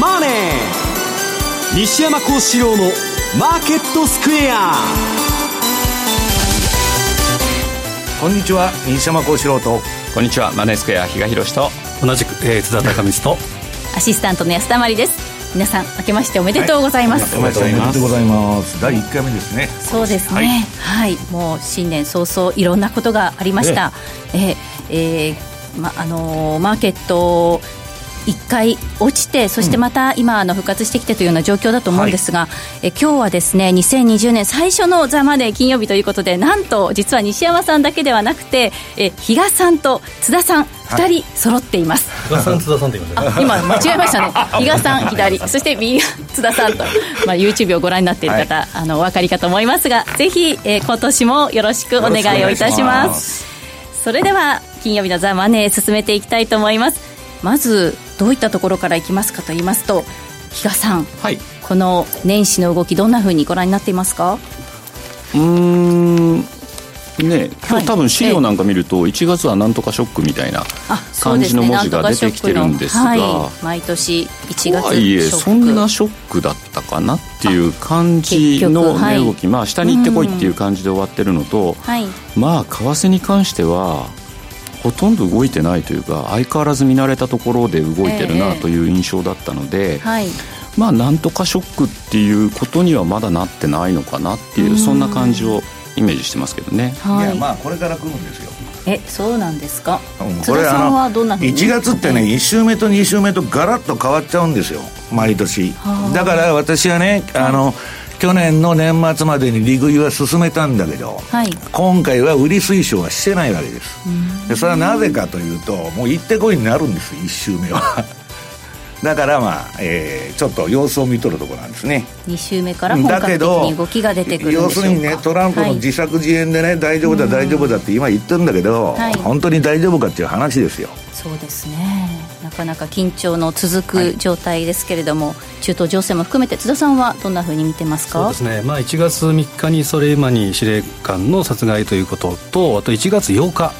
マネー」西山幸四郎の「マーケットスクエア」こんにちは。西山幸四郎と。こんにちは。マネースクエア比嘉宏と。同じく、えー、津田隆光と。アシスタントの安田まりです。皆さん明けましておめでとうございます、はい、おめでとうございます。第1回目ですね。そうですね。はい、はい、もう新年早々いろんなことがありました。ええー、まあのー、マーケット1回落ちてそしてまた今あの復活してきてというような状況だと思うんですが、はい、え今日はですね2020年最初の「ザ・マネー金曜日ということでなんと実は西山さんだけではなくてえ比嘉さんと津田さん2人揃っています、比嘉さん津田さんって言いますね今間違えましたね。比嘉さん左。そして右津田さんと、まあ、YouTube をご覧になっている方、はい、あのお分かりかと思いますがぜひ、えー、今年もよろしくお願いをいたします。それでは金曜日の「ザ・マネー」進めていきたいと思います。まずどういったところからいきますかと言いますと比嘉さん、はい、この年始の動きどんなふうにご覧になっていますか？うん。ね、今日多分資料なんか見ると1月はなんとかショックみたいな感じの文字が出てきてるんですが、はい、毎年1月はいえそんなショックだったかなっていう感じの値動き、まあ下に行ってこいっていう感じで終わってるのと、はい、まあ為替に関してはほとんど動いてないというか相変わらず見慣れたところで動いてるなという印象だったので、えーはい、まあなんとかショックっていうことにはまだなってないのかなっていうそんな感じをイメージしてますけどね、はい、いやまあこれから来るんですよ。えそうなんですか、うん、これさんはどんなふうに？1月ってね、1週目と2週目とガラッと変わっちゃうんですよ。毎年。だから私はねあの、去年の年末までに利食いは進めたんだけど、はい、今回は売り推奨はしてないわけです。でそれはなぜかというともう行ってこいになるんです1周目はだからまあ、えー、ちょっと様子を見とるところなんですね。2週目から本格的に動きが出てくる要するにねトランプの自作自演でね、はい、大丈夫だ大丈夫だって今言ってるんだけど、はい、本当に大丈夫かっていう話ですよ。そうですね。なかなか緊張の続く状態ですけれども、はい、中東情勢も含めて津田さんはどんなふうに見てますか？そうですね、まあ、1月3日にソレイマニ司令官の殺害ということとあと1月8日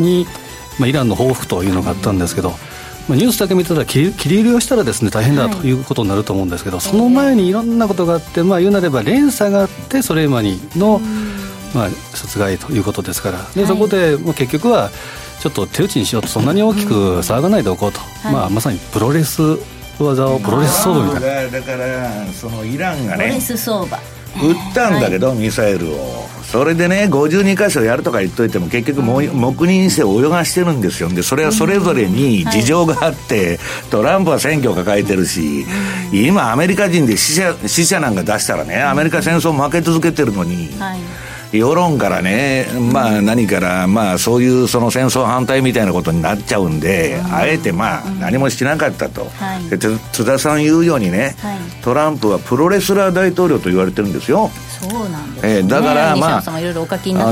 に、はい、まあ、イランの報復というのがあったんですけど、うんまあ、ニュースだけ見てたら切り切り入れをしたらですね大変だということになると思うんですけど、はい、その前にいろんなことがあって、まあ、言うなれば連鎖があってソレイマニの、まあ、殺害ということですから。で、そこで、まあ、結局はちょっと手打ちにしようとそんなに大きく騒がないでおこうと、まあ、まさにプロレス技をプロレス相場みたいな。だからそのイランがねプロレス相場撃ったんだけど、はい、ミサイルを。それでね52箇所やるとか言っといても結局も、うん、黙認して泳がしてるんですよ。でそれはそれぞれに事情があって、トランプは選挙を抱えてるし、うん、今アメリカ人で死者死者なんか出したらねアメリカ戦争負け続けてるのに、はい世論からね、まあ何から、まあそういうその戦争反対みたいなことになっちゃうんで、あえてまあ何もしなかったと。で津田さん言うようにね、トランプはプロレスラー大統領と言われてるんですよ。そうなんです、ね、えー、だからまあ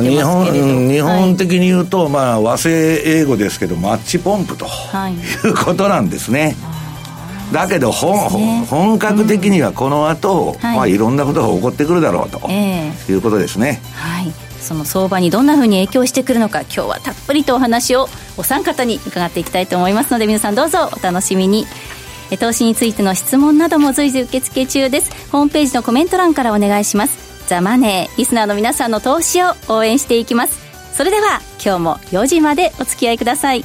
日本日本的に言うと、まあ和製英語ですけどマッチポンプと、い、うことなんですね。だけど本,、ね、本格的にはこの後、うん、まあいろんなことが起こってくるだろうと、えー、いうことですね。はい。その相場にどんなふうに影響してくるのか今日はたっぷりとお話をお三方に伺っていきたいと思いますので皆さんどうぞお楽しみに。投資についての質問なども随時受付中です。ホームページのコメント欄からお願いします。ザ・マネーリスナーの皆さんの投資を応援していきます。それでは今日も4時までお付き合いください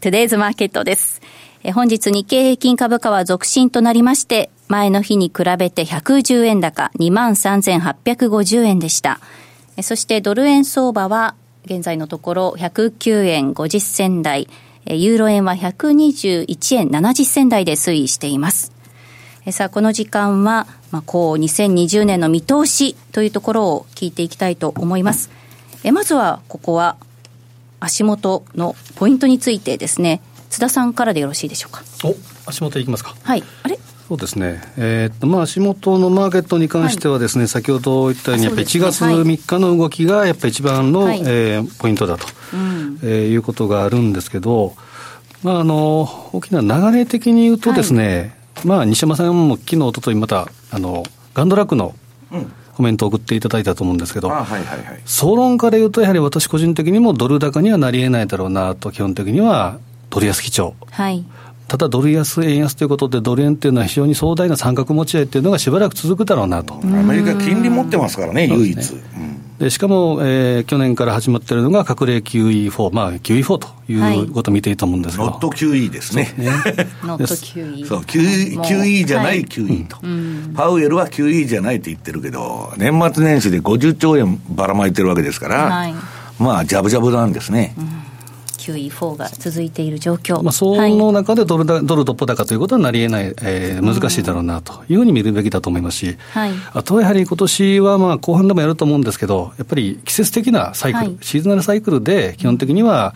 トゥデイズマーケットです。え本日日経平均株価は続伸となりまして、前の日に比べて110円高23,850円でした。そしてドル円相場は現在のところ109円50銭台、ユーロ円は121円70銭台で推移しています。さあ、この時間は、まあ、こう、2020年の見通しというところを聞いていきたいと思います。えまずは、ここは、足元のポイントについてですね、津田さんからでよろしいでしょうか？お、足元いきますか。はい。あれ？そうですね、えー、っとまあ、足元のマーケットに関してはですね、はい、先ほど言ったように、やっぱり1月3日の動きがやっぱり一番の、はい、えー、ポイントだと、うん、えー、いうことがあるんですけど、まあ、あの大きな流れ的に言うとですね、はい、まあ、西山さんも昨日おとといまたあのガンドラックの、コメントを送っていただいたと思うんですけど、はいはいはい、総論から言うと、やはり私個人的にもドル高にはなりえないだろうなと、基本的にはドル安基調。はいただドル安、円安ということで、ドル円っていうのは非常に壮大な三角持ち合いっていうのがしばらく続くだろうなと。アメリカ、金利持ってますからね、唯一。でしかも、えー、去年から始まっているのが、隠れ QE4、まあ、QE4 ということを見ていいと思うんですけど、ノット QE ですね。ノット QE。そう、QE, QE じゃない QE と、パウエルは QE じゃないって言ってるけど、年末年始で50兆円ばらまいてるわけですから、はい、まあ、じゃぶじゃぶなんですね。うん QE4 が続いている状況、まあ、その中でドル,、ドルトップ高ということはなりえない、えー、難しいだろうなというふうに見るべきだと思いますし、はい、あとはやはり今年はまあ後半でもやると思うんですけど、やっぱり季節的なサイクル、はい、シーズナルサイクルで、基本的には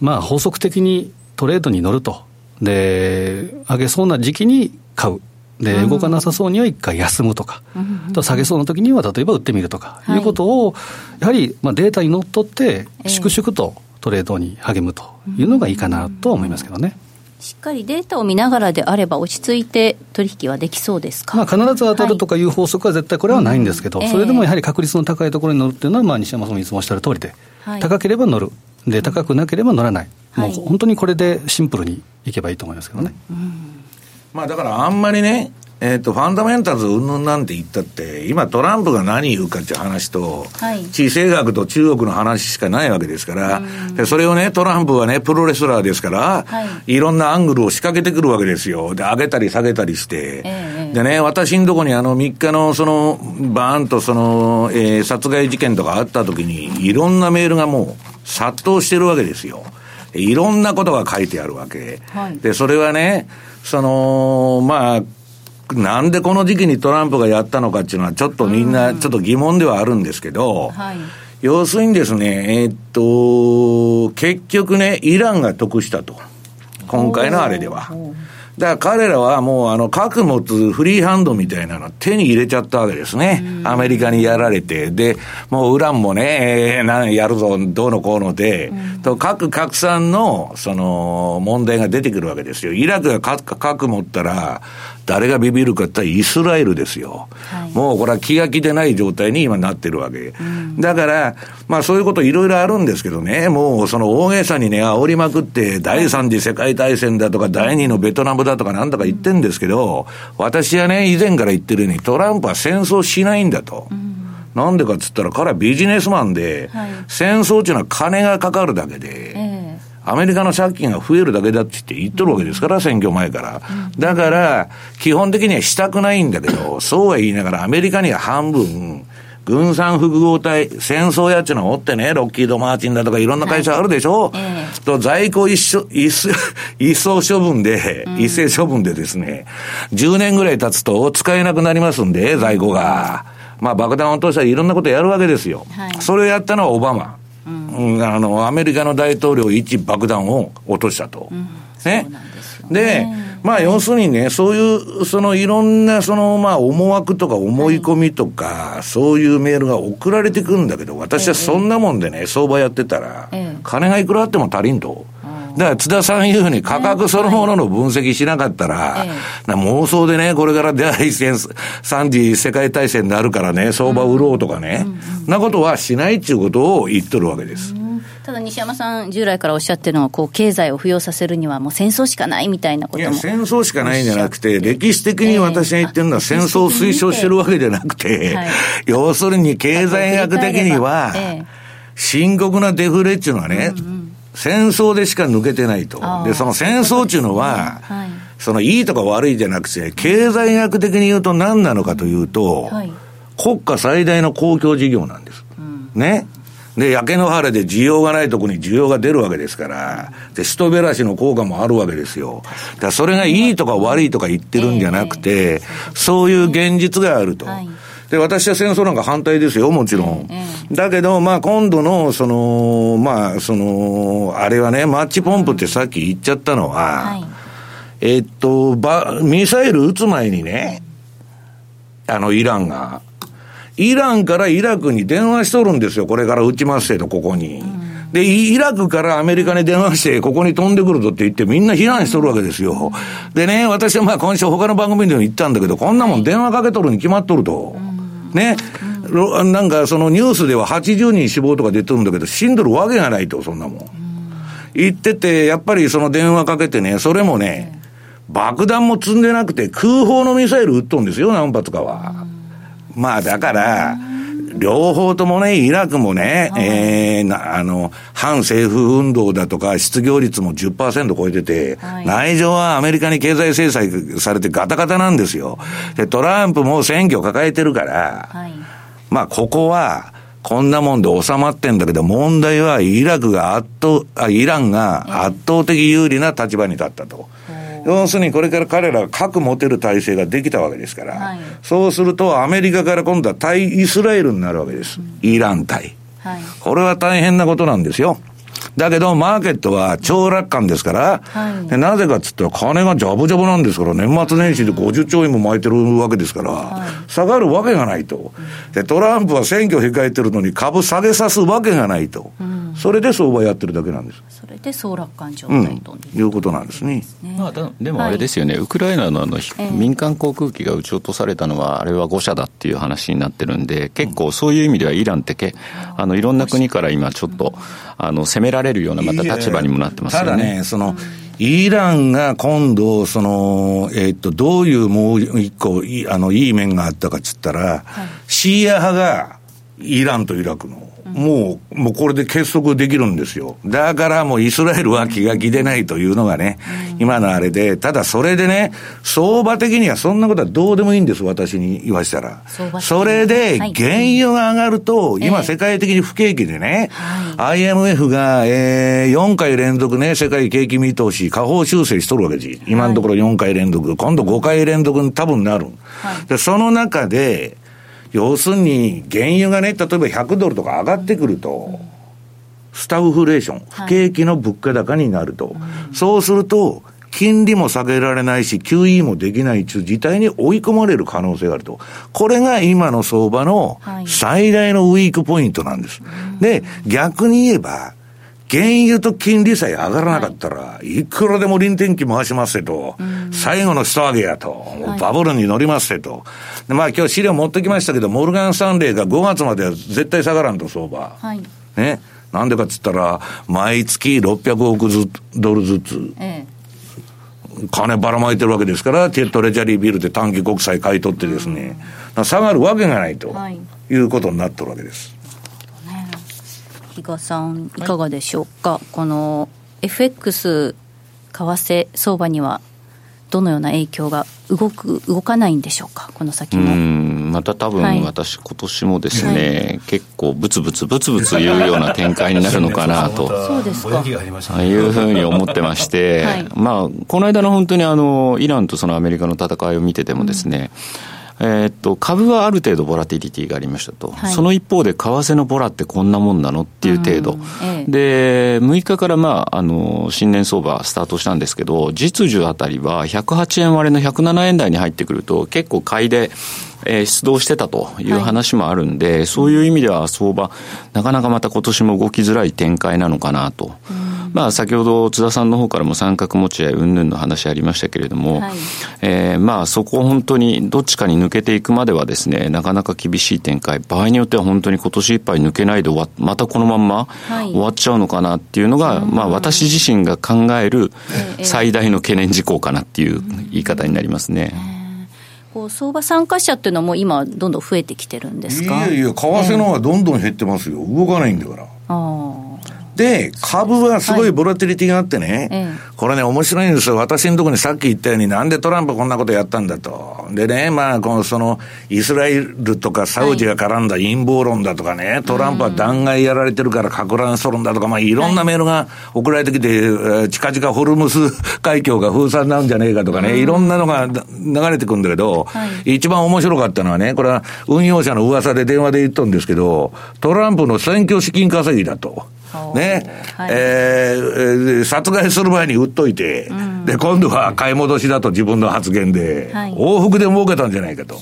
まあ法則的にトレードに乗ると、で、上げそうな時期に買う。で、動かなさそうには一回休むとか、うん、下げそうな時には例えば売ってみるとか、い。うことを、やはりまあデータにのっとって、粛々とトレードに励むというのがいいかなと思いますけどね。しっかりデータを見ながらであれば、落ち着いて取引はできそうですか、まあ、必ず当たるとかいう法則は絶対これはないんですけど、はい。それでもやはり確率の高いところに乗るっていうのは、まあ、西山さんもいつもおっしゃる通りで、はい、高ければ乗る、で高くなければ乗らない、もう本当にこれでシンプルにいけばいいと思いますけどね。うん、まあ、だからあんまりね、えっ、ー、と、ファンダメンタルズうんぬんなんて言ったって、今トランプが何言うかっていう話と、はい、地政学と中国の話しかないわけですから、でそれをね、トランプはね、プロレスラーですから、はい、いろんなアングルを仕掛けてくるわけですよ。で、上げたり下げたりして。えー、でね、私のとこにあの3日のその、バーンとその、えー、殺害事件とかあった時に、いろんなメールがもう殺到してるわけですよ。いろんなことが書いてあるわけ。はい、で、それはね、その、まあ、なんでこの時期にトランプがやったのかっていうのは、ちょっとみんな、ちょっと疑問ではあるんですけど、はい、要するにですね、えー、っと、結局ね、イランが得したと。今回のあれでは。だから彼らはもうあの核持つフリーハンドみたいなの手に入れちゃったわけですね。アメリカにやられて。で、もうウランもね、えー、なんやるぞ、どうのこうので、と核拡散のその問題が出てくるわけですよ。イラクが核核持ったら、誰がビビるかってイスラエルですよ、はい、もうこれは気が気でない状態に今なってるわけ。うん、だから、まあそういうこといろいろあるんですけどね、もうその大げさにね、煽りまくって、第三次世界大戦だとか、第二のベトナムだとかなんとか言ってんですけど、私はね、以前から言ってるように、トランプは戦争しないんだと。うん。なんでかっつったら、彼はビジネスマンで、はい、戦争っていうのは金がかかるだけで、えアメリカの借金が増えるだけだって言って言っとるわけですから、選挙前から。だから、基本的にはしたくないんだけど、そうは言いながら、アメリカには半分、軍産複合体、戦争やっちゅうのをおってね、ロッキード・マーチンだとかいろんな会社あるでしょ、はいえー、と在庫一緒、一一層処分で、一斉処分でですね、10年ぐらい経つと使えなくなりますんで、在庫が。まあ爆弾を落としたりいろんなことやるわけですよ。はい、それをやったのはオバマ。うん、あの、アメリカの大統領一爆弾を落としたと。うん、ね。で、まあ、要するにね、そういう、そのいろんな、その、まあ、思惑とか思い込みとか、はい、そういうメールが送られてくるんだけど、私はそんなもんでね、相場やってたら、金がいくらあっても足りんと。だから津田さん言うふうに価格そのものの分析しなかったら、妄想でね、これから第一戦、三次世界大戦になるからね、相場売ろうとかね、なことはしないっていうことを言っとるわけです。ただ西山さん、従来からおっしゃってるのは、こう経済を浮揚させるには、もう戦争しかないみたいなことも。いや、戦争しかないんじゃなくて、歴史的に私が言ってるのは、戦争を推奨してるわけじゃなくて、要するに経済学的には、深刻なデフレっていうのはね、戦争でしか抜けてないと。で、その戦争っていうのは、はい、そのいいとか悪いじゃなくて、経済学的に言うと何なのかというと、はい、国家最大の公共事業なんです。うん、ね。で、焼け野原で需要がないところに需要が出るわけですから、で、人べらしの効果もあるわけですよ。だそれがいいとか悪いとか言ってるんじゃなくて、そういう現実があると。はいで、私は戦争なんか反対ですよ、もちろん。だけど、まあ今度の、その、まあ、その、あれはね、マッチポンプってさっき言っちゃったのは、はい、えっと、ば、ミサイル撃つ前にね、あの、イランが、イランからイラクに電話しとるんですよ、これから撃ちますけど、ここに。で、イラクからアメリカに電話して、ここに飛んでくるぞって言って、みんな避難しとるわけですよ。でね、私はまあ今週他の番組でも言ったんだけど、こんなもん電話かけとるに決まっとると。ね。なんかそのニュースでは80人死亡とか出てるんだけど、死んどるわけがないと、そんなもん。言ってて、やっぱりその電話かけてね、それもね、爆弾も積んでなくて空砲のミサイル撃っとんですよ、何発かは。まあだから、両方ともね、イラクもね、えー、な、あの、反政府運動だとか、失業率も10%超えてて、はい、内情はアメリカに経済制裁されてガタガタなんですよ。で、トランプも選挙抱えてるから、はい、まあ、ここは、こんなもんで収まってんだけど、問題はイラクが圧倒、あ、イランが圧倒的有利な立場に立ったと。要するにこれから彼らが核持てる体制ができたわけですから、はい、そうするとアメリカから今度は対イスラエルになるわけです。うん、イラン対、はい。これは大変なことなんですよ。だけど、マーケットは超楽観ですから、はい、なぜかっつったら金がジャブジャブなんですから、年末年始で50兆円も巻いてるわけですから、はい、下がるわけがないと。で、トランプは選挙控えてるのに株下げさすわけがないと。うん、それで相場やってるだけなんです。それで総楽観状態と、うん、いうことなんですね。まあ、でもあれですよね、はい、ウクライナのあの、民間航空機が撃ち落とされたのは、あれは誤射だっていう話になってるんで、結構そういう意味ではイランってけ、あのいろんな国から今ちょっと、あの攻められるようなまた立場にもなってますよね。ただね、その、イランが今度、その、えー、っと、どういうもう一個いい、あの、いい面があったかっつったら、はい、シーア派がイランとイラクのもう、もうこれで結束できるんですよ。だからもうイスラエルは気が気でないというのがね、今のあれで、ただそれでね、相場的にはそんなことはどうでもいいんです、私に言わしたら。それで、原油が上がると、今世界的に不景気でね、IMF が、えー、4回連続ね、世界景気見通し、下方修正しとるわけです。今のところ4回連続、今度5回連続に多分なる。で、その中で、要するに、原油がね、例えば100ドルとか上がってくると、スタグフレーション、不景気の物価高になると。はい、そうすると、金利も下げられないし、QE もできないという事態に追い込まれる可能性があると。これが今の相場の最大のウィークポイントなんです。はい、で、逆に言えば、原油と金利さえ上がらなかったら、い。くらでも臨転機回しますと、最後のスト上げやと、バブルに乗りますと。まあ今日資料持ってきましたけど、モルガン・スタンレーが5月までは絶対下がらんと、相場。はい、ね。なんでかっつったら、毎月600億ずドルずつ、ええ、金ばらまいてるわけですから、トレジャリービルで短期国債買い取ってですね、下がるわけがないということになってるわけです。比嘉さん、いかがでしょうか、はい、この FX 為替相場にはどのような影響が動く動かないんでしょうか、この先も。また多分私、今年もですね、はい、結構、ぶつぶつぶつぶつ言うような展開になるのかなと、そうですか。あいうふうに思ってまして、はい、まあ、この間の本当にあのイランとそのアメリカの戦いを見ててもですね、うんえー、っと、株はある程度ボラティリティがありましたと。はい、その一方で、為替のボラってこんなもんなのっていう程度。ええ、で、6日からまあ、あの、新年相場スタートしたんですけど、実需あたりは108円割れの107円台に入ってくると、結構買いで、えー、出動してたという話もあるんで、はい、そういう意味では相場、なかなかまた今年も動きづらい展開なのかなと。まあ、先ほど津田さんの方からも三角持ち合い云々の話ありましたけれども、はい、えー、まあ、そこを本当にどっちかに抜けていくまではですね、なかなか厳しい展開、場合によっては本当に今年いっぱい抜けないで終わまたこのまんま終わっちゃうのかなっていうのが、はい、まあ、私自身が考える最大の懸念事項かなっていう言い方になりますね。こう相場参加者っていうのはもう今どんどん増えてきてるんですか？いやいや為替の方がどんどん減ってますよ、動かないんだから。ああで、株はすごいボラティリティがあってね、はい、これね、面白いんですよ。私のところにさっき言ったように、なんでトランプこんなことやったんだと。でね、まあ、この、その、イスラエルとかサウジが絡んだ陰謀論だとかね、はい、トランプは弾劾やられてるから核乱争論だとか、まあ、いろんなメールが送られてきて、はい、近々ホルムス海峡が封鎖になるんじゃねえかとかね、いろんなのが流れてくるんだけど、一番面白かったのはね、これは運用者の噂で電話で言ったんですけど、トランプの選挙資金稼ぎだと。ね、はい、えー、殺害する前に売っといて、うん、で、今度は買い戻しだと自分の発言で、はい、往復で儲けたんじゃないかと。うん、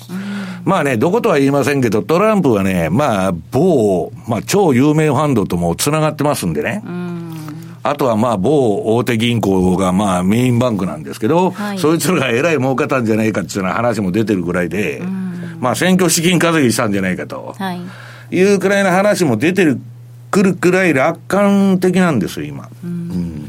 まあね、どことは言いませんけど、トランプはね、まあ、某、まあ、超有名ファンドとも繋がってますんでね。うん。あとはまあ某大手銀行がまあメインバンクなんですけど、はい、そいつらがえらい儲けたんじゃないかっていうような話も出てるぐらいで、まあ選挙資金稼ぎしたんじゃないかと、はい、いうくらいの話も出てるくるくらい楽観的なんですよ、今。うん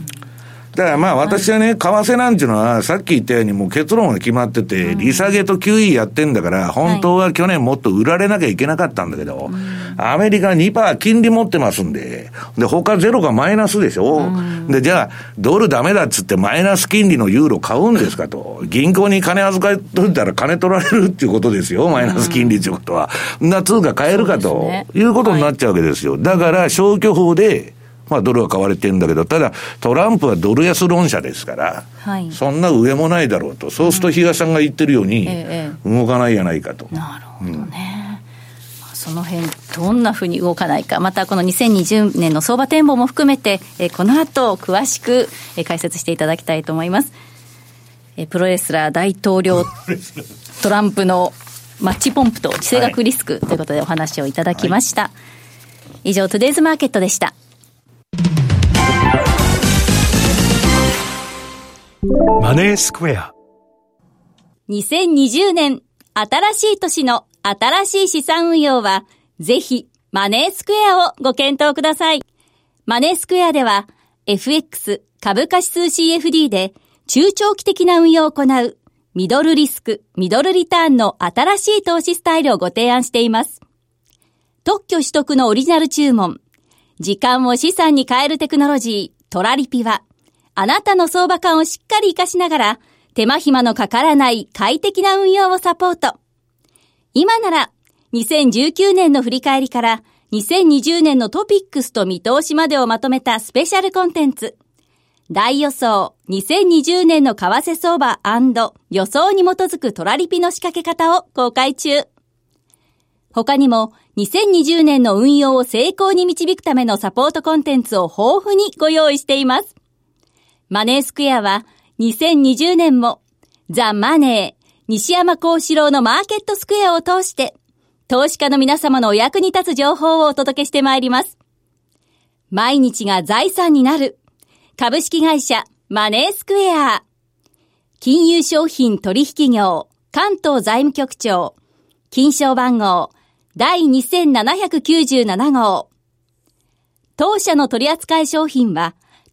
だからまあ私はね、為替なんていうのは、さっき言ったようにもう結論が決まってて、利下げと QE やってんだから、本当は去年もっと売られなきゃいけなかったんだけど、アメリカ2%金利持ってますんで、で、他ゼロがマイナスでしょ。で、じゃあ、ドルダメだっつってマイナス金利のユーロ買うんですかと。銀行に金預かっといたら金取られるっていうことですよ、マイナス金利っていうことは。な通貨買えるかと、いうことになっちゃうわけですよ。だから、消去法で、まあドルは買われてるんだけど、ただトランプはドル安論者ですから、はい、そんな上もないだろうと。そうすると比嘉さんが言ってるように、動かないやないかと。なるほどね。うんその辺どんなふうに動かないか、またこの2020年の相場展望も含めて、えこの後詳しく、え解説していただきたいと思います。えプロレスラー大統領トランプのマッチポンプと地政学リスクということでお話をいただきました。はい、以上、トゥデイズマーケットでした。マネースクエア2020年新しい年の新しい資産運用はぜひマネースクエアをご検討ください。マネースクエアでは FX 株価指数 CFD で中長期的な運用を行うミドルリスク、ミドルリターンの新しい投資スタイルをご提案しています。特許取得のオリジナル注文、時間を資産に変えるテクノロジー、トラリピはあなたの相場感をしっかり活かしながら、手間暇のかからない快適な運用をサポート。今なら、2019年の振り返りから、2020年のトピックスと見通しまでをまとめたスペシャルコンテンツ。大予想2020年の為替相場予想に基づくトラリピの仕掛け方を公開中。他にも2020年の運用を成功に導くためのサポートコンテンツを豊富にご用意しています。マネースクエアは2020年もザ・マネー西山幸四郎のマーケットスクエアを通して投資家の皆様のお役に立つ情報をお届けしてまいります。毎日が財産になる株式会社マネースクエア。金融商品取引業関東財務局長。金賞番号第2797号。当社の取扱い商品は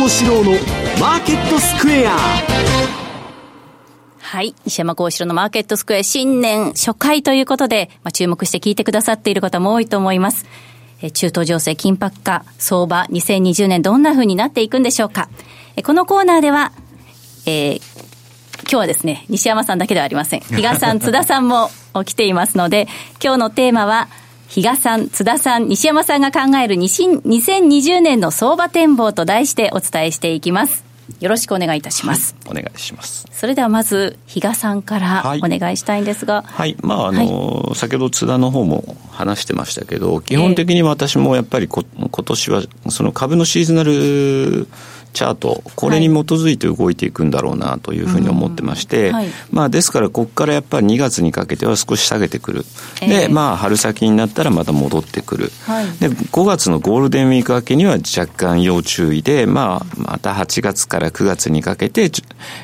幸四郎のマーケットスクエアはい。西山幸四郎のマーケットスクエア新年初回ということで、まあ、注目して聞いてくださっている方も多いと思います。中東情勢緊迫化、相場2020年どんな風になっていくんでしょうか。このコーナーでは、えー、今日はですね、西山さんだけではありません。比嘉さん、津田さんも来ていますので、今日のテーマは、比嘉さん、津田さん、西山さんが考える2020年の相場展望と題してお伝えしていきます。よろしくお願いいたします。はい、お願いします。それではまず、比嘉さんからお願いしたいんですが。はい。はい、まあ、あの、はい、先ほど津田の方も話してましたけど、基本的に私もやっぱりこ、今年は、その株のシーズナル、チャート、これに基づいて動いていくんだろうなというふうに思ってまして、はい、まあ、ですから、ここからやっぱり2月にかけては少し下げてくる、で、まあ、春先になったらまた戻ってくる、はい、で5月のゴールデンウィーク明けには若干要注意で、まあ、また8月から9月にかけて、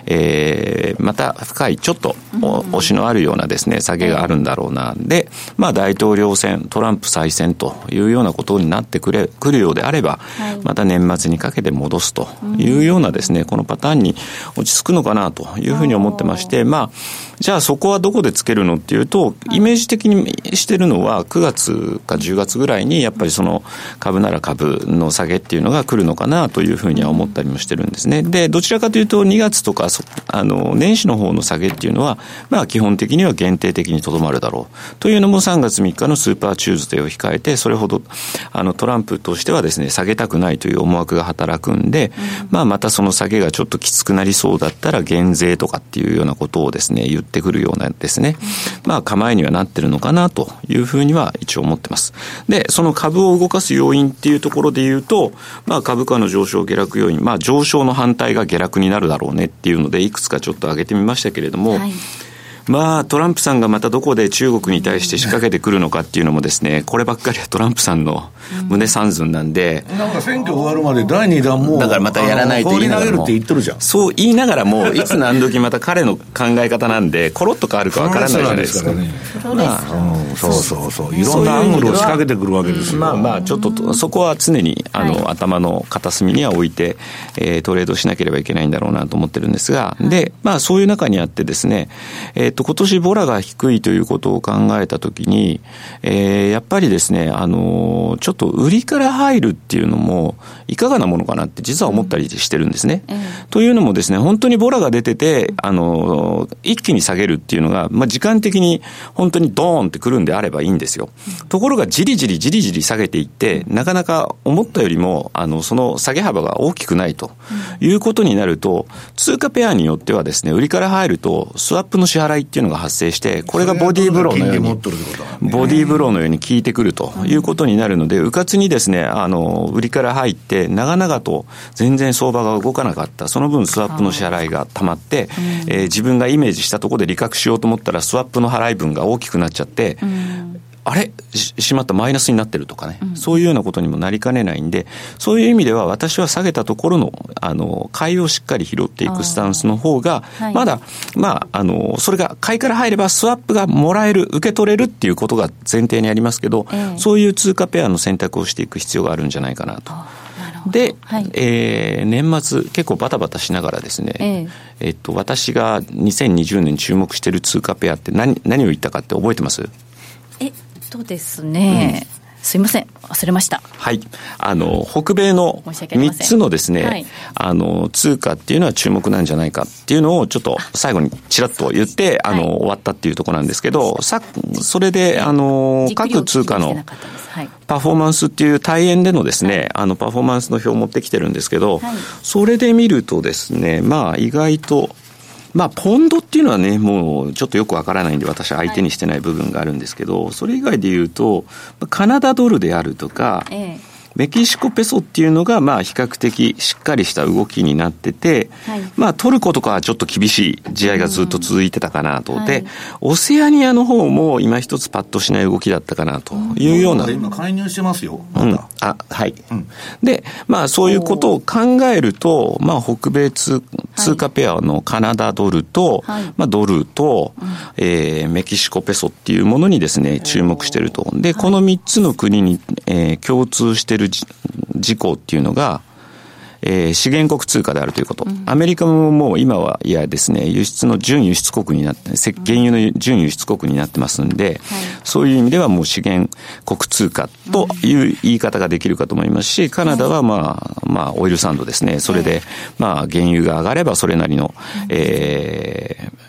えー、また深い、ちょっと押しのあるようなですね、下げがあるんだろうな、で、まあ、大統領選、トランプ再選というようなことになってくれくるようであれば、また年末にかけて戻すと。いうようなですね、このパターンに落ち着くのかなというふうに思ってまして、まあ、じゃあそこはどこでつけるのっていうと、イメージ的にしてるのは9月か10月ぐらいにやっぱりその株なら株の下げっていうのが来るのかなというふうには思ったりもしてるんですね。で、どちらかというと2月とかあの年始の方の下げっていうのは、まあ基本的には限定的にとどまるだろう。というのも3月3日のスーパーチューズデーを控えて、それほどあのトランプとしてはですね、下げたくないという思惑が働くんで、まあまたその下げがちょっときつくなりそうだったら減税とかっていうようなことをですね、言っててくるようなですね、まあ構えにはなってるのかなというふうには一応思ってます。で、その株を動かす要因っていうところで言うと、まあ株価の上昇下落要因、まあ上昇の反対が下落になるだろうねっていうので、いくつかちょっと挙げてみましたけれども、はいまあ、トランプさんがまたどこで中国に対して仕掛けてくるのかっていうのもですね、こればっかりはトランプさんの胸三寸なんで。なんか選挙終わるまで第2弾も。だからまたやらないと言いながらも。そう言いながらも、いつ何時また彼の考え方なんで、コロッと変わるかわからないじゃないですか。そうそうそう。いろんなアングルを仕掛けてくるわけですよ。まあまあ、ちょっと、そこは常に、あの、頭の片隅には置いて、えー、トレードしなければいけないんだろうなと思ってるんですが、で、まあそういう中にあってですね、えっ、と、今年ボラが低いということを考えたときに、えー、やっぱりですね、あの、ちょっと売りから入るっていうのも、いかがなものかなって実は思ったりしてるんですね。うん、というのもですね、本当にボラが出てて、あの、一気に下げるっていうのが、まあ、時間的に本当にドーンってくるんであればいいんですよ。ところが、じりじりじりじり下げていって、なかなか思ったよりも、あの、その下げ幅が大きくないということになると、通貨ペアによってはですね、売りから入ると、スワップの支払いっていうのが発生して、これがボディーブローのように、ボディーブローのように効いてくるということになるので、うかつにですね、あの、売りから入って、長々と全然相場が動かなかった、その分スワップの支払いが溜まって、えー、自分がイメージしたところで利確しようと思ったら、スワップの払い分が大きくなっちゃって、あれ？しまったマイナスになってるとかね、うん、そういうようなことにもなりかねないんで、そういう意味では私は下げたところの、あの、買いをしっかり拾っていくスタンスの方が、まだ、まあ、あの、それが買いから入ればスワップがもらえる、受け取れるっていうことが前提にありますけど、えー、そういう通貨ペアの選択をしていく必要があるんじゃないかなと。で、はい、えー、年末結構バタバタしながらですね、えー、えっと、私が2020年注目している通貨ペアって何、何を言ったかって覚えてます？えとですね、うん。すいません、忘れました。はい。あの、北米の3つのですね、はい、あの、通貨っていうのは注目なんじゃないかっていうのをちょっと最後にちらっと言って、あの、はい、終わったっていうところなんですけど、さ、それで、あの、各通貨のパフォーマンスっていう対円でのですね、あの、パフォーマンスの表を持ってきてるんですけど、それで見るとですね、まあ、意外と、まあ、ポンドっていうのはね、もうちょっとよくわからないんで、私は相手にしてない部分があるんですけど、それ以外で言うと、カナダドルであるとか、ええメキシコペソっていうのが、まあ、比較的しっかりした動きになってて、はい、まあ、トルコとかはちょっと厳しい試合がずっと続いてたかなと。うん、で、はい、オセアニアの方も今一つパッとしない動きだったかなというような。うん、今介入してますよ。ま、うん。あ、はい。うん、で、まあ、そういうことを考えると、まあ、北米通通貨ペアのカナダドルと、はい、まあ、ドルと、うん、えー、メキシコペソっていうものにですね、注目してると。で、この3つの国に、えー、共通してる事項っていうのが、えー、資源国通貨であるということ。うん、アメリカももう今はいやですね、輸出の準輸出国になって、原油の準輸出国になってますんで、そういう意味ではもう資源国通貨という言い方ができるかと思いますし、カナダはまあ、まあ、オイルサンドですね。それで、まあ、原油が上がればそれなりの、えー、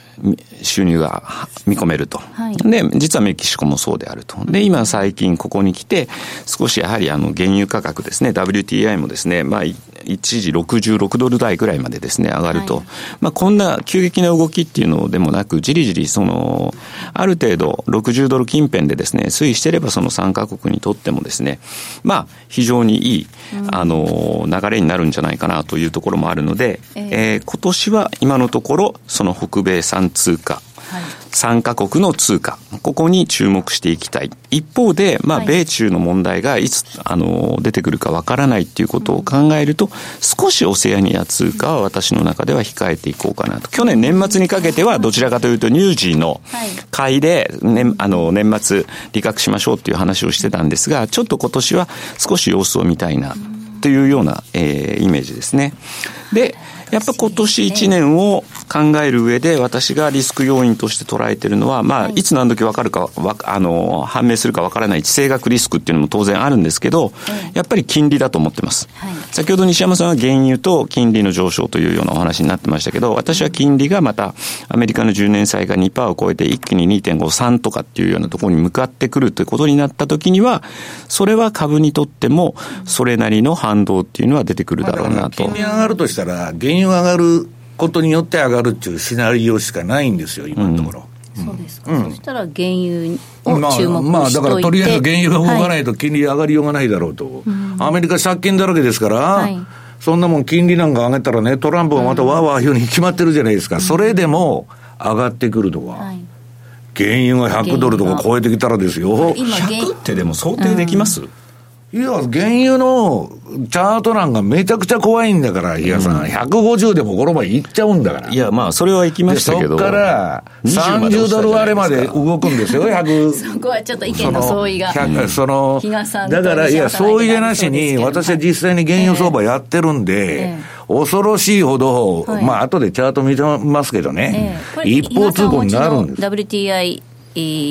収入が見込めると、はい、で、実はメキシコもそうであると。で、今最近ここに来て、少しやはりあの原油価格ですね、WTI もですね、まあ、一時66ドル台ぐらいまでですね、上がると。はい、まあ、こんな急激な動きっていうのでもなく、じりじりその、ある程度60ドル近辺でですね、推移してればその3カ国にとってもですね、まあ、非常にいい、あの、流れになるんじゃないかなというところもあるので、えー、えー、今年は今のところ、その北米産通貨、3カ国の通貨、ここに注目していきたい。一方で、まあ、米中の問題がいつ、あの、出てくるかわからないっていうことを考えると、少しオセアニア通貨は私の中では控えていこうかなと。去年年末にかけては、どちらかというと、ニュージーの買いで、ね、あの、年末、利確しましょうっていう話をしてたんですが、ちょっと今年は少し様子を見たいな、というような、えー、イメージですね。で、やっぱ今年1年を考える上で私がリスク要因として捉えているのは、まあ、いつ何時分かるか、あの、判明するか分からない地政学リスクっていうのも当然あるんですけど、やっぱり金利だと思ってます。先ほど西山さんは原油と金利の上昇というようなお話になってましたけど、私は金利がまたアメリカの10年債が2%を超えて一気に2.53とかっていうようなところに向かってくるということになったときには、それは株にとってもそれなりの反動っていうのは出てくるだろうなと。金利上がるとしたら、原油上がることによって上がるっていうシナリオしかないんですよ、今のところ。うん、そうですか、うん、そしたら原油を注目まあ、まあ、だからとりあえず原油が動かないと金利上がりようがないだろうと、はい、アメリカ借金だらけですから、はい、そんなもん金利なんか上げたらね、トランプはまたわーわー言うに決まってるじゃないですか、うん、それでも上がってくるとか。はい。原油が100ドルとか超えてきたらですよ。100ってでも想定できます、うんいや、原油のチャート欄がめちゃくちゃ怖いんだから、比嘉さん。うん、150でもこの前いっちゃうんだから。いや、まあ、それは行きましたけど。そっから30ドル割れまで動くんですよ、100。そこはちょっと意見の相違が。その、だから、いや、相違でなしに、私は実際に原油相場やってるんで、えー、恐ろしいほど、はい、まあ、後でチャート見てますけどね、えー、一方通行になるんです。WTI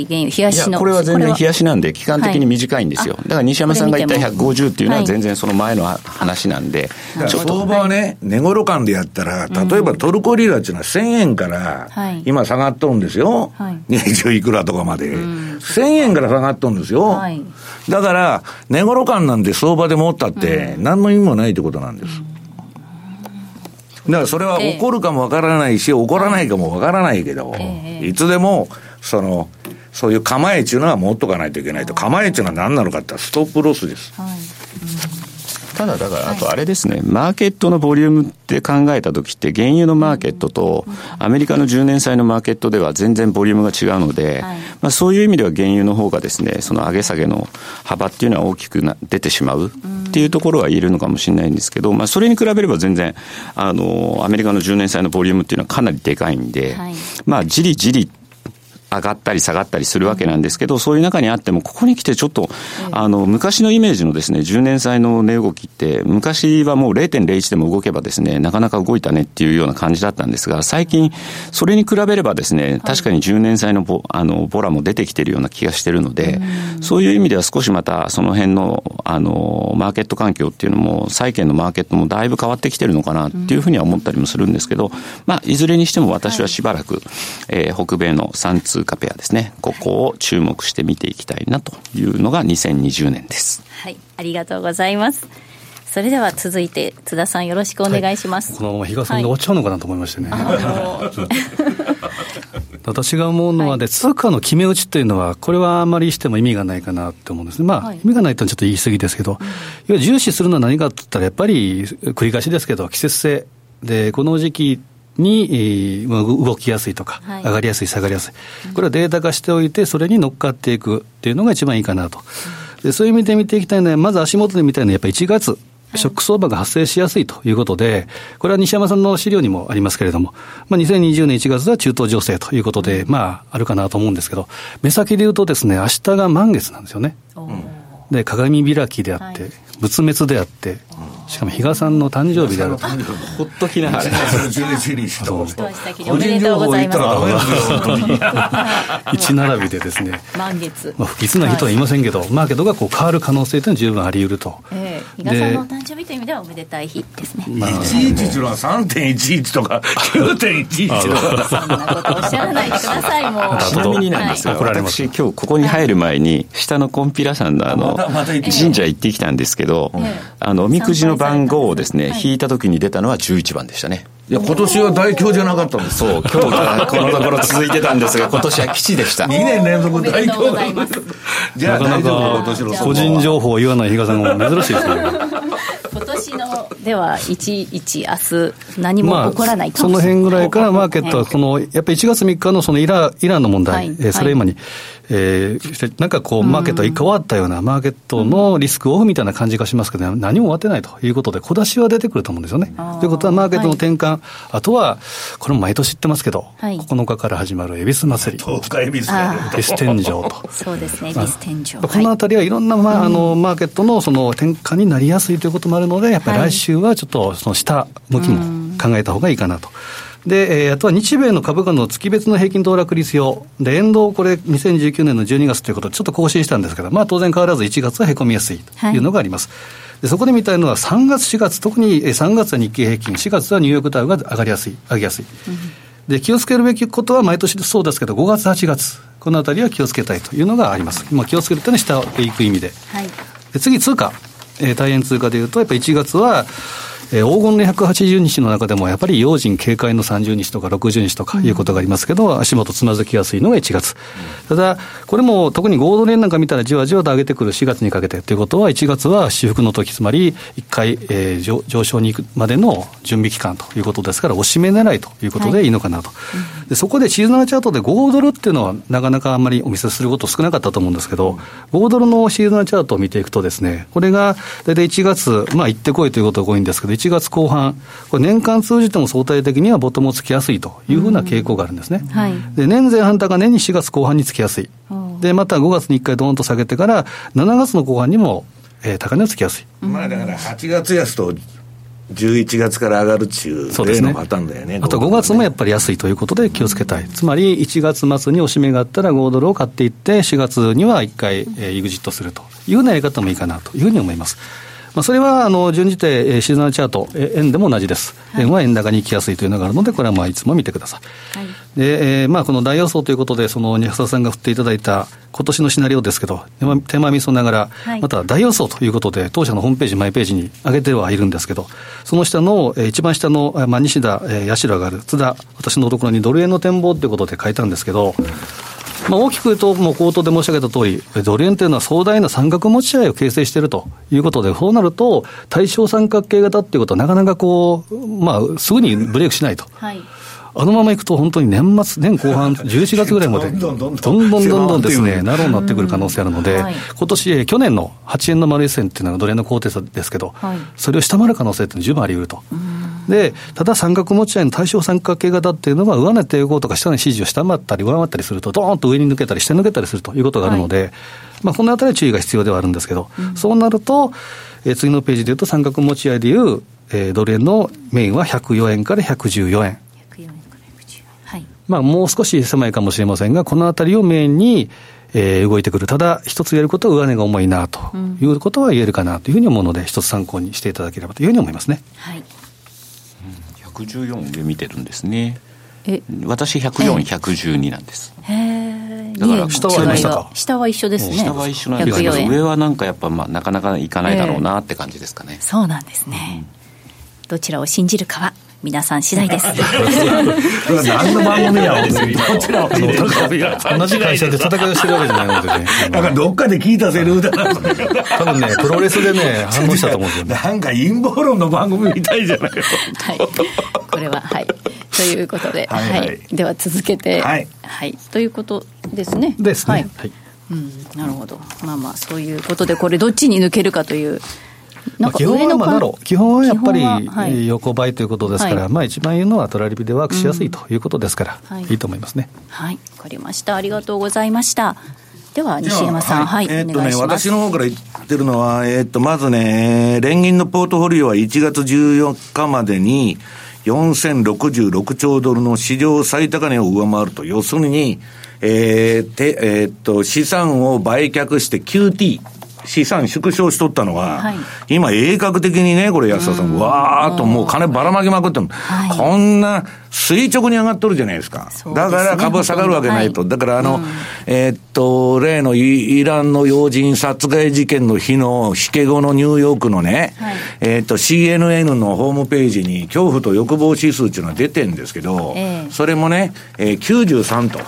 原油、冷やしの。これは全然冷やしなんで、期間的に短いんですよ。だから西山さんが言った150っていうのは全然その前の話なんで。相場はね、値頃感でやったら、例えばトルコリラっていうのは1000円から、今下がっとるんですよ。20いくらとかまで。1000円から下がっとるんですよ。だから、値頃感なんで相場で持ったって、何の意味もないってことなんです。だからそれは起こるかもわからないし、起こらないかもわからないけど、いつでも、その、そういう構えっていうのは持っとかないといけないと。構えっていうのは何なのかってストップロスです。はい。ただだから、あとあれですね、マーケットのボリュームって考えたときって、原油のマーケットと、アメリカの10年債のマーケットでは全然ボリュームが違うので、まあ、そういう意味では原油の方がですね、その上げ下げの幅っていうのは大きくな出てしまうっていうところは言えるのかもしれないんですけど、まあ、それに比べれば全然、あの、アメリカの10年債のボリュームっていうのはかなりでかいんで、まあ、じりじり上がったり下がったりするわけなんですけど、そういう中にあっても、ここに来てちょっと、あの、昔のイメージのですね、10年債の値動きって、昔はもう0.01でも動けばですね、なかなか動いたねっていうような感じだったんですが、最近、それに比べればですね、確かに10年債のボあのボラも出てきてるような気がしてるので、そういう意味では少しまたその辺の、あの、マーケット環境っていうのも、債券のマーケットもだいぶ変わってきてるのかなっていうふうには思ったりもするんですけど、まあ、いずれにしても私はしばらく、えー、北米の3通貨ペアですね、ここを注目して見ていきたいなというのが2020年です。はい、ありがとうございます。それでは続いて津田さんよろしくお願いします、はい、このまま比嘉さんで終わっちゃうのかなと思いましてね、はい、私が思うのはで、通貨の決め打ちっていうのはこれはあまりしても意味がないかなって思うんですね。まあ、はい、意味がないとちょっと言い過ぎですけど、うん、重視するのは何かって言ったらやっぱり繰り返しですけど季節性。でこの時期に、動きやすいとか、はい、上がりやすい、下がりやすい、これはデータ化しておいて、それに乗っかっていくっていうのが一番いいかなと、でそういう意味で見ていきたいのは、まず足元で見たいのは、やっぱり1月。ショック相場が発生しやすいということで、これは西山さんの資料にもありますけれども、まあ、2020年1月は中東情勢ということで、まあ、あるかなと思うんですけど、目先で言うとですね、明日が満月なんですよね。で、鏡開きであって、仏滅であって、しかも比嘉さんの誕生日であると。ほっときながら。11日と。個人情報言ったら。一並びでですね。満月。まあ、不吉な人は言いませんけど、マーケットがこう変わる可能性というのは十分あり得ると。ええ、比嘉さんの誕生日という意味ではおめでたい日ですね。まあ、11っていうのは3.11とか9.11とか。そんなことおっしゃらないでください、もう。ちなみになんですが、私今日ここに入る前に、下のコンピラさんのあの、神社行ってきたんですけど、あの、おみくじの番号をですね、引いた時に出たのは11番でしたね。いや、今年は大凶じゃなかったんです。そう、今日が このところ続いてたんですが、今年は基地でした。2年連続大凶じゃあ、なかなか個人情報を言わない比嘉さんも珍しいですね。今年のでは1、1、明日、何も起こらないかもしれない、まあ、その辺ぐらいからマーケットは、このやっぱり1月3日のそのイライランの問題、はい、えー、それ今に、はいえー、なんかこう、マーケットが変わったような、マーケットのリスクオフみたいな感じがしますけど、何も終わってないということで、小出しは出てくると思うんですよね。ということは、マーケットの転換、はい、あとは、これも毎年言ってますけど、はい、9日から始まる恵比寿祭り。10日恵比寿恵比寿天井と。そうですね、恵比寿天井。このあたりはいろんな、まあ、あの、マーケットのその転換になりやすいということもあるので、やっぱり来週はちょっとその下向きも考えた方がいいかなと。で、えー、あとは日米の株価の月別の平均騰落率用。で、遠藤これ2019年の12月ということでちょっと更新したんですけど、まあ当然変わらず1月はへこみやすいというのがあります。はい、でそこで見たいのは3月、4月、特に3月は日経平均、4月はニューヨークダウが上がりやすい、上げやすい。うんで、気をつけるべきことは毎年そうですけど、5月、8月、このあたりは気をつけたいというのがあります。まあ、気をつけるというのは下へ行く意味で。はい、で次、通貨。えー、大変通貨でいうと、やっぱり1月は、えー、黄金の180日の中でも、やっぱり用心警戒の30日とか60日とかいうことがありますけど、うん、足元つまずきやすいのが1月。うん、ただ、これも特にゴールデンなんか見たらじわじわと上げてくる4月にかけてということは、1月は私服の時、つまり1回、えー、上上昇に行くまでの準備期間ということですから、押しめ狙いということでいいのかなと。はい、でそこでシーズナルチャートで5ドルっていうのは、なかなかあんまりお見せすること少なかったと思うんですけど、5ドルのシーズナルチャートを見ていくとですね、これが大体1月、まあ行ってこいということが多いんですけど、1月後半、これ年間通じても相対的にはボトムをつきやすいというふうな傾向があるんですね。はい、で年前半高年に4月後半につきやすい。で、また5月に1回ドーンと下げてから、7月の後半にも、えー、高値をつきやすい。まあだから8月安と11月から上がるっちゅう例のパターンだよね。ねあと5月もやっぱり安いということで気をつけたい。つまり1月末におしめがあったら5ドルを買っていって、4月には1回、えー、エグジットするというようなやり方もいいかなというふうに思います。まあ、それはあの順次てシーズナルチャート、円でも同じです、はい、円は円高に行きやすいというのがあるので、これはまあいつも見てください。はい、で、えー、まあこの大予想ということで、その二沢さんが振っていただいた今年のシナリオですけど、手間みそながら、また大予想ということで、当社のホームページ、マイページに上げてはいるんですけど、その下の、えー、一番下の、まあ、西田、えー、八代がある津田、私のところにドル円の展望ということで書いたんですけど、まあ、大きく言うと、もう口頭で申し上げた通り、ドル円というのは壮大な三角持ち合いを形成しているということで、そうなると、対象三角形型っていうことは、なかなかこう、まあ、すぐにブレイクしないと。はい。あのままいくと本当に年末、年後半、11月ぐらいまで、どんどんどんどんですね、ナローになってくる可能性あるので、今年、去年の8円の丸一線っていうのがドル円の高低差ですけど、それを下回る可能性って十分あり得ると。で、ただ三角持ち合いの対象三角形型っていうのは、上値抵抗とか下値指示を下回ったり、上回ったりすると、どーんと上に抜けたり、下に抜けたりするということがあるので、まあ、このあたりは注意が必要ではあるんですけど、そうなると、えー、次のページでいうと、三角持ち合いでいう、えー、ドル円のメインは104円から114円。まあ、もう少し狭いかもしれませんが、このあたりをメインに、えー、動いてくる。ただ、一つ言えることは上値が重いなということは言えるかなというふうに思うので、一つ参考にしていただければというふうに思いますね。はい。114で見てるんですね。え私104、112なんです。へえ。だから下は下は一緒ですね。下は一緒なんですけど、上はなんかやっぱまあなかなかいかないだろうなって感じですかね。そうなんですね。どちらを信じるかは皆さん次第です。何の番組や、どちらを同じ会社で戦いをしてるわけじゃないのでね。なんかどっかで聞いたセリフだな。多分ね、プロレスでね、反応したと思うんですよ、ね。なんか陰謀論の番組みたいじゃないはい。これは、はい。ということで、はい、はい、では続けて、はい、はい。ということですね。ですね。はい。うん、なるほど。まあまあ、そういうことで、これどっちに抜けるかというまあ、基本はまあな？ろ基本はやっぱり横ばいということですから、はい、まあ一番言うのはトラリピでワークしやすいということですから、うん。はい、いいと思いますね。はい、わ、かりました。ありがとうございました。では西山さん、はい、はい、えー、っとね、私の方から言ってるのは、えー、っと、まずね、連銀のポートフォリオは1月14日までに、4066兆ドルの市場最高値を上回ると、要するに、えー、て、えー、っと、資産を売却して QT、資産縮小しとったのが、はい、今、鋭角的にね、これ、安田さん、わーっともう金ばらまきまくっても、はい、こんな垂直に上がっとるじゃないですか。すね、だから株は下がるわけないと。はい、だから、あの、うん、えー、っと、例のイランの要人殺害事件の日の、引け後のニューヨークのね、えー、っと、CNN のホームページに、恐怖と欲望指数っていうのは出てるんですけど、えー、それもね、えー、93と。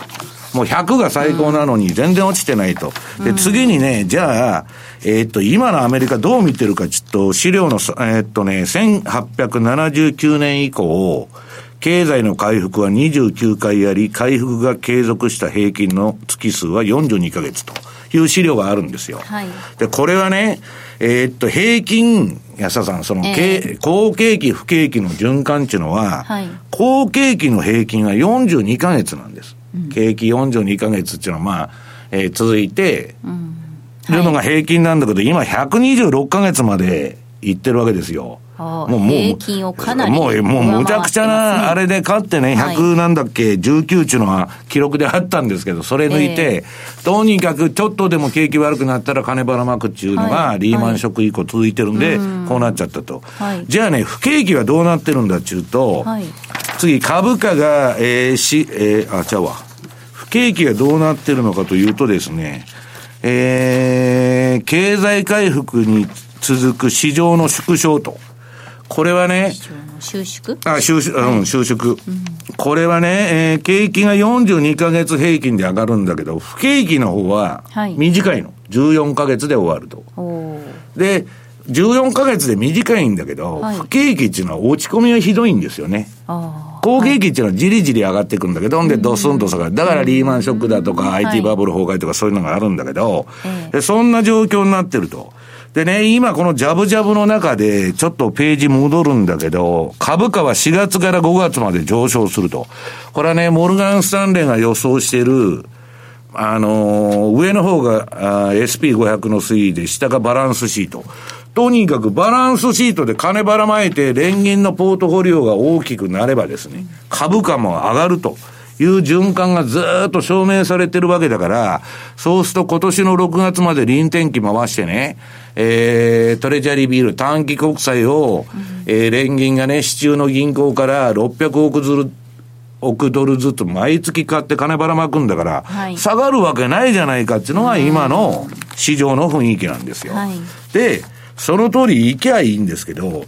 もう100が最高なのに全然落ちてないと。で、次にね、じゃあ、えー、っと、今のアメリカどう見てるか、ちょっと資料の、えー、っとね、1879年以降、経済の回復は29回あり、回復が継続した平均の月数は42ヶ月という資料があるんですよ。はい、で、これはね、えー、っと、平均、安田さん、その、えー、好景気、不景気の循環っていうのは、はい、好景気の平均は42ヶ月なんです。景気42か月っていうのは、まあ、えー、続いて、うん、いうのが平均なんだけど、今126か月までいってるわけですよ。もう、もう、もう、もう、むちゃくちゃな、あれで勝ってね、100なんだっけ、19っていうのは記録であったんですけど、それ抜いて、とにかくちょっとでも景気悪くなったら金ばらまくっていうのが、リーマンショック以降続いてるんで、こうなっちゃったと。じゃあね、不景気はどうなってるんだっていうと、次、株価が、えー、し、えー、あ、ちゃうわ。不景気がどうなってるのかというとですね、えー、経済回復に続く市場の縮小と。これはね、収縮？あ、収縮、うん、収縮。うん、これはね、えー、景気が42ヶ月平均で上がるんだけど、不景気の方は短いの。はい、14ヶ月で終わると。で、14ヶ月で短いんだけど、はい、不景気っていうのは落ち込みはひどいんですよね。好景気っていうのはじりじり上がっていくんだけど、んでドスンと下がる。だからリーマンショックだとか、IT バブル崩壊とかそういうのがあるんだけど、でそんな状況になってると。でね、今このジャブジャブの中で、ちょっとページ戻るんだけど、株価は4月から5月まで上昇すると。これはね、モルガン・スタンレーが予想している、あのー、上の方が SP500 の推移で、下がバランスシート。とにかくバランスシートで金ばらまいて、連銀のポートフォリオが大きくなればですね、株価も上がると。いう循環がずっと証明されてるわけだから、そうすると今年の6月まで臨転機回してね、えー、トレジャリービール、短期国債を、うん、えー、連銀がね、市中の銀行から600億ずる、億ドルずつ毎月買って金ばらまくんだから、はい、下がるわけないじゃないかっていうのが今の市場の雰囲気なんですよ。はい、で、その通り行きゃいいんですけど、うん、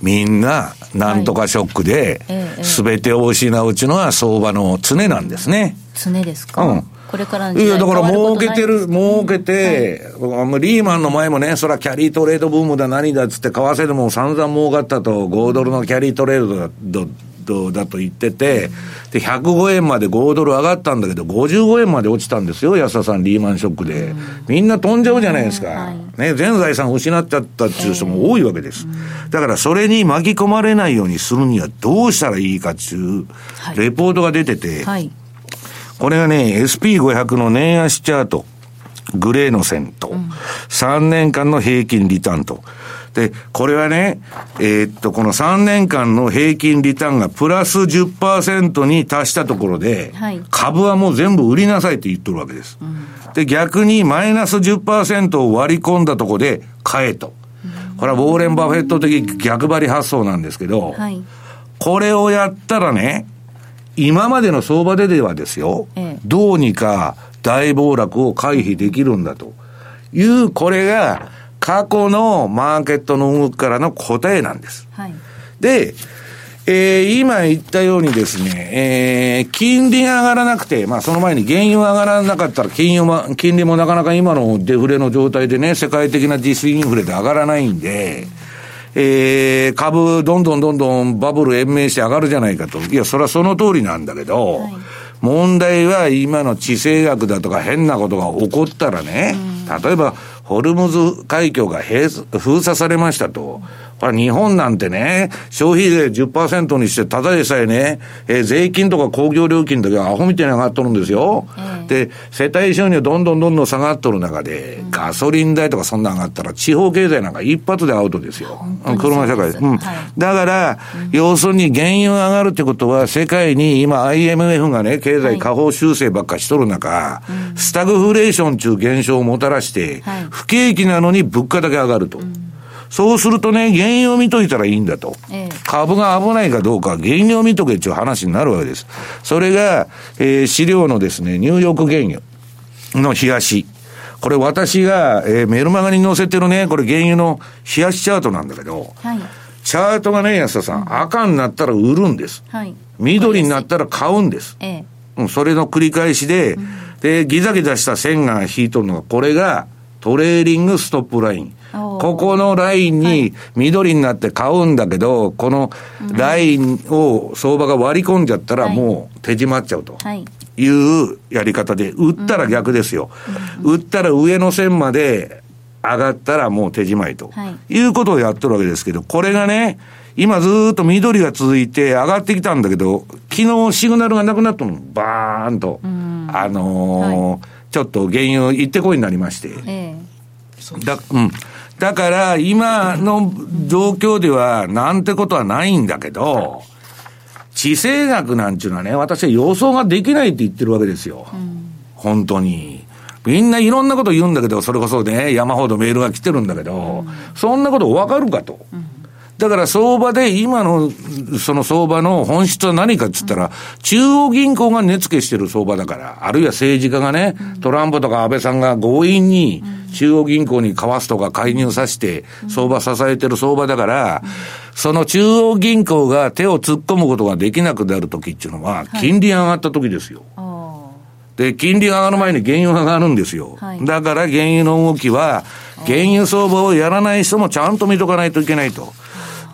みんな、なんとかショックで、すべてを失ううちのは相場の常なんですね。常ですか？うん。これからいや、だから儲けてる、儲けて、うんはい、リーマンの前もね、そらキャリートレードブームだ何だっつって、為替でも散々儲かったと、5ドルのキャリートレードだトだと言ってて、で、105円まで5ドル上がったんだけど、55円まで落ちたんですよ、安田さん、リーマンショックで。みんな飛んじゃうじゃないですか。ね、全財産失っちゃったっていう人も多いわけです。だからそれに巻き込まれないようにするにはどうしたらいいかっていう、レポートが出てて、これがね、SP500 の年足チャート。グレーの線と、3年間の平均リターンと。で、これはね、えー、っと、この3年間の平均リターンがプラス10%に達したところで、はい、株はもう全部売りなさいって言っとるわけです。うん、で、逆にマイナス10%を割り込んだところで買えと。これはウォーレン・バフェット的逆張り発想なんですけど、はい、これをやったらね、今までの相場でではですよ、ええ、どうにか大暴落を回避できるんだと。いう、これが過去のマーケットの動きからの答えなんです。はい、で、えー、今言ったようにですね、えー、金利が上がらなくて、まあその前に原油が上がらなかったら金融も、金利もなかなか今のデフレの状態でね、世界的な実インフレで上がらないんで、えー、株どんどんどんどんバブル延命して上がるじゃないかと。いや、それはその通りなんだけど、はい、問題は今の地政学だとか変なことが起こったらね、例えばホルムズ海峡が閉封鎖されましたと。これ日本なんてね、消費税10%にして、ただでさえね、えー、税金とか工業料金だけアホみたいに上がっとるんですよ。え、世帯収入どんどんどんどん下がっとる中で、うん、ガソリン代とかそんな上がったら、地方経済なんか一発でアウトですよ。車社会。で。うん。はい、だから、要するに原油上がるってことは、世界に今 IMF がね、経済下方修正ばっかしとる中、はい、スタグフレーション中現象をもたらして、不景気なのに物価だけ上がると。そうするとね、原油を見といたらいいんだと。ええ、株が危ないかどうか、原油を見とけっていう話になるわけです。それが、えー、資料のですね、ニューヨーク原油の冷やし。これ私が、えー、メルマガに載せてるね、これ原油の冷やしチャートなんだけど、はい、チャートがね、安田さん、うん、赤になったら売るんです。はい、緑になったら買うんです。ええ、うん、それの繰り返しで、うん、で、ギザギザした線が引いとるのが、これがトレーリングストップライン。ここのラインに緑になって買うんだけど、このラインを相場が割り込んじゃったらもう手締まっちゃうと。いうやり方で、売ったら逆ですよ。売ったら上の線まで上がったらもう手締まいと。いうことをやってるわけですけど、これがね、今ずっと緑が続いて上がってきたんだけど、昨日シグナルがなくなったの、バーンと、あのーはい、ちょっと原油行ってこいになりまして。えー、だうん。だから、今の状況では、なんてことはないんだけど、地政学なんちゅうのはね、私は予想ができないって言ってるわけですよ。うん、本当に。みんないろんなこと言うんだけど、それこそね、山ほどメールが来てるんだけど、うん、そんなことわかるかと。うんだから相場で今の、その相場の本質は何かっつったら、中央銀行が値付けしてる相場だから、あるいは政治家がね、トランプとか安倍さんが強引に中央銀行に為替とか介入させて、相場支えてる相場だから、その中央銀行が手を突っ込むことができなくなるときっていうのは、金利が上がったときですよ。で、金利が上がる前に原油が上がるんですよ。だから原油の動きは、原油相場をやらない人もちゃんと見とかないといけないと。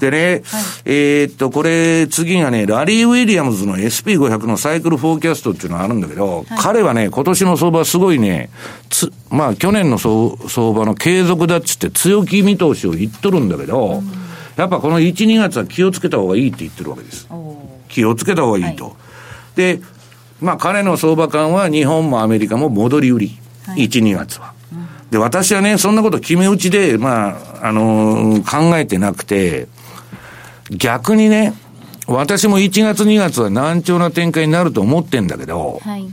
でね、はい、えっと、これ、次がね、ラリー・ウィリアムズの SP500 のサイクルフォーキャストっていうのがあるんだけど、はい、彼はね、今年の相場すごいね、つ、まあ、去年の相場の継続だっつって強気見通しを言っとるんだけど、うん、やっぱこの1、2月は気をつけた方がいいって言ってるわけです。気をつけた方がいいと。はい、で、まあ、彼の相場感は日本もアメリカも戻り売り。はい、1、2月は。で、私はね、そんなこと決め打ちで、まあ、あのー、考えてなくて、逆にね、私も1月2月は難聴な展開になると思ってんだけど、はい、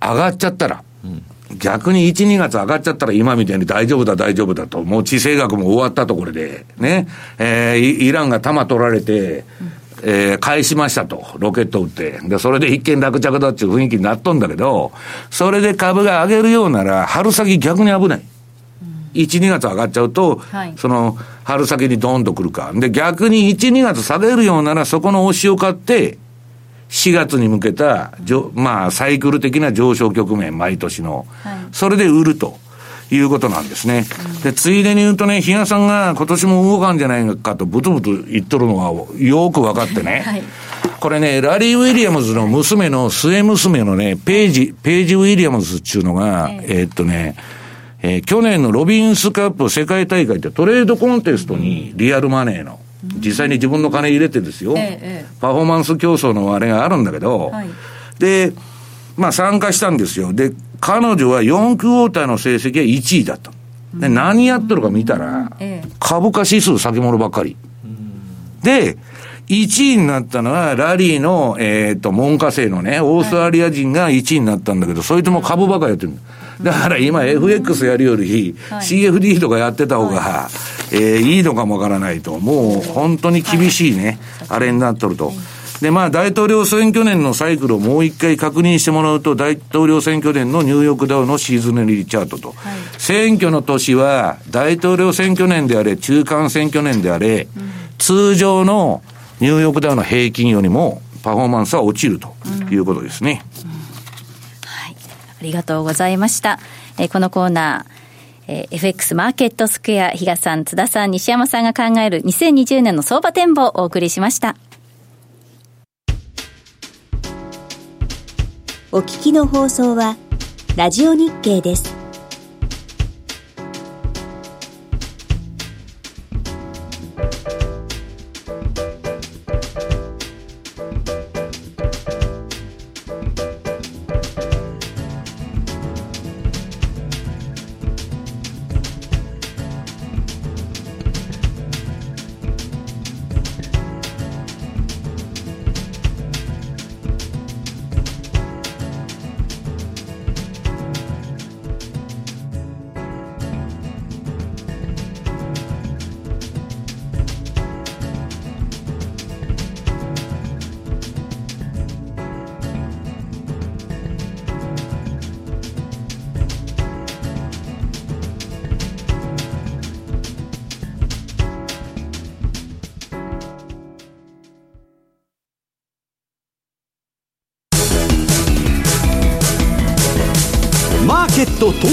上がっちゃったら、うん、逆に1、2月上がっちゃったら今みたいに大丈夫だ大丈夫だと、もう地政学も終わったところで、ね、えー、イランが弾取られて、えー、返しましたと、ロケット撃って。で、それで一見落着だっていう雰囲気になっとんだけど、それで株が上げるようなら、春先逆に危ない。1、2月上がっちゃうと、はい、その、春先にドーンと来るか。で、逆に1、2月下げるようなら、そこの押しを買って、4月に向けた、まあ、サイクル的な上昇局面、毎年の。はい、それで売ると。いうことなんですね。で、ついでに言うとね、比嘉さんが今年も動かんじゃないかとブツブツ言っとるのがよく分かってね。はい、これね、ラリー・ウィリアムズの娘の末娘のね、ページ、ページ・ウィリアムズっていうのが、えー、っとね、えー、去年のロビンスカップ世界大会ってトレードコンテストにリアルマネーの、実際に自分の金入れてですよ、パフォーマンス競争のあれがあるんだけど、はい、で、まあ参加したんですよ。で、彼女は4クォーターの成績は1位だった。で、何やってるか見たら、株価指数先物ばっかり。で、1位になったのは、ラリーの、えっ、ー、と、門下生のね、オーストラリア人が1位になったんだけど、そいつも株ばっかりやってる。だから今 FX やるより、CFD とかやってた方が、えー、いいのかもわからないと。もう本当に厳しいね、あれになっとると。で、まあ、大統領選挙年のサイクルをもう一回確認してもらうと、大統領選挙年のニューヨークダウのシーズンリーチャートと。はい、選挙の年は、大統領選挙年であれ、中間選挙年であれ、うん、通常のニューヨークダウの平均よりも、パフォーマンスは落ちるということですね。うんありがとうございました。えー、このコーナー、えー、FX マーケットスクエア、比嘉さん、津田さん、西山さんが考える2020年の相場展望をお送りしました。お聞きの放送は、ラジオ日経です。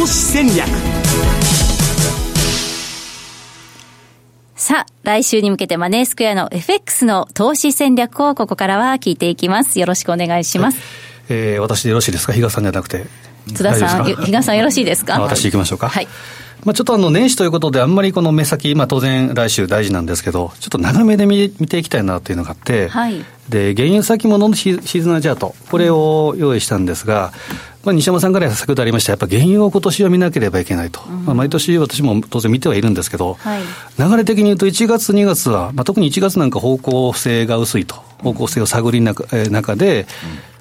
投資戦略さあ、来週に向けてマネースクエアの FX の投資戦略をここからは聞いていきます。よろしくお願いします。はい、えー、私でよろしいですか？比嘉さんじゃなくて。津田さん、比嘉さんよろしいですか？私行きましょうか。はい。まあ、ちょっとあの年始ということで、あんまりこの目先、まあ、当然来週大事なんですけど、ちょっと長めで見見ていきたいなというのがあって、はい、で原油先物のシーズナルチャート、これを用意したんですが、まあ、西山さんから先ほどありました、やっぱ原油を今年は見なければいけないと、うん、まあ、毎年私も当然見てはいるんですけど、はい、流れ的に言うと、1月、2月は、まあ、特に1月なんか方向性が薄いと、方向性を探りなか、えー、中で、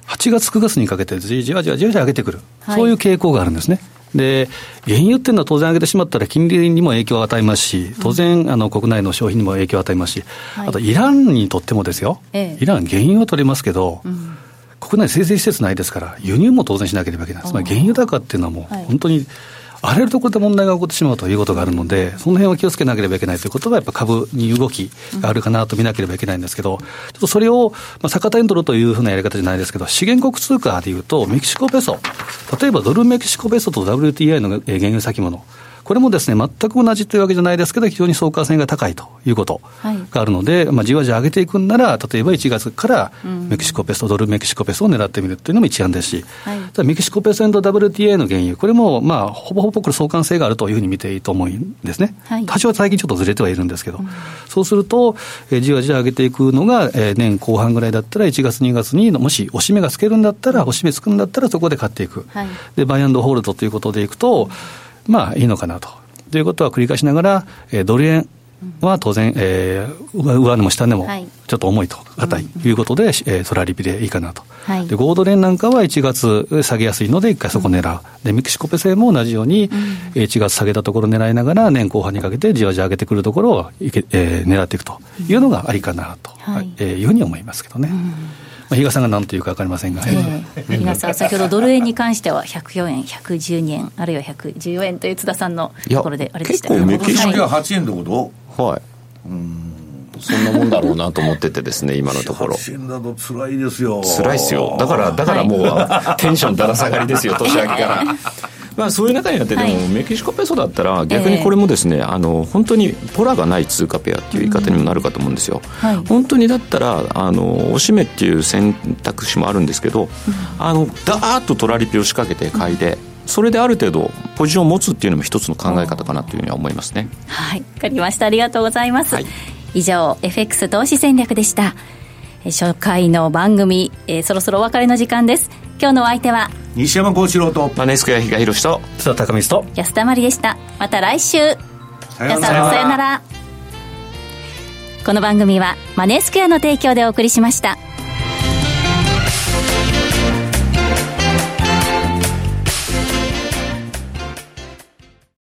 8月、9月にかけてじわじわじわじわ上げてくる、はい、そういう傾向があるんですね。で、原油っていうのは当然上げてしまったら金利にも影響を与えますし、当然、あの国内の消費にも影響を与えますし、はい、あとイランにとってもですよ、ええ、イラン、原油は取れますけど、うん、国内生成施設ないですから、輸入も当然しなければいけない、つまり原油高っていうのはもう、本当に、はいあらゆるところで問題が起こってしまうということがあるので、その辺は気をつけなければいけないということは、やっぱ株に動きがあるかなと見なければいけないんですけど、ちょっとそれを、まあ、逆手に取るというふうなやり方じゃないですけど、資源国通貨でいうと、メキシコペソ、例えばドルメキシコペソと WTI の原油先物、これもですね、全く同じというわけじゃないですけど、非常に相関性が高いということがあるので、はい、まあ、じわじわ上げていくんなら、例えば1月からメキシコペソ、ドルメキシコペソを狙ってみるというのも一案です。し、はい、メキシコペソ &WTA の原油、これもまあほぼほぼこれ相関性があるというふうに見ていいと思うんですね。はい、多少は最近ちょっとずれてはいるんですけど、うん、そうすると、えー、じわじわ上げていくのが、えー、年後半ぐらいだったら、1月、2月にもし押し目がつけるんだったら、押し目つくんだったら、そこで買っていく。で、バイアンドホールドということでいくと、まあいいのかなと。ということは繰り返しながら、えー、ドル円は当然、えー、上値も下値もちょっと重いと、硬い。ということで、えー、ソラリピでいいかなと、はい、でゴードレンなんかは1月下げやすいので、一回そこ狙う、でメキシコペセも同じように、1月下げたところ狙いながら、年後半にかけてじわじわ上げてくるところをいけ、えー、狙っていくというのがありかなと、はい。えー、いうふうに思いますけどね。まあ、比嘉さんが何というか分かりませんが、えー、比嘉さん、先ほどドル円に関しては104円、112円、あるいは114円という津田さんのところで、あれでした結構メキシコが8円ってこと？はい。うんそんなもんだろうなと思っててですね、今のところ。8円だと辛いですよ。辛いですよ。だから、だからもう、はい、テンションだら下がりですよ、年明けから。まあ、そういう中にあって、でも、メキシコペソだったら、逆にこれもですね、あの本当にポラがない通貨ペアっていう言い方にもなるかと思うんですよ。本当にだったら、あのおしめっていう選択肢もあるんですけど、あのダーッとトラリピを仕掛けて買いで。それである程度ポジションを持つっていうのも一つの考え方かなというふうには思いますね。はい。わかりました。ありがとうございます、はい、以上 FX 投資戦略でした。初回の番組、えー、そろそろお別れの時間です今日のお相手は西山幸四郎とマネースクエア比嘉宏と津田隆光と安田真理でした。また来週。皆さんさよなら。この番組はマネースクエアの提供でお送りしました。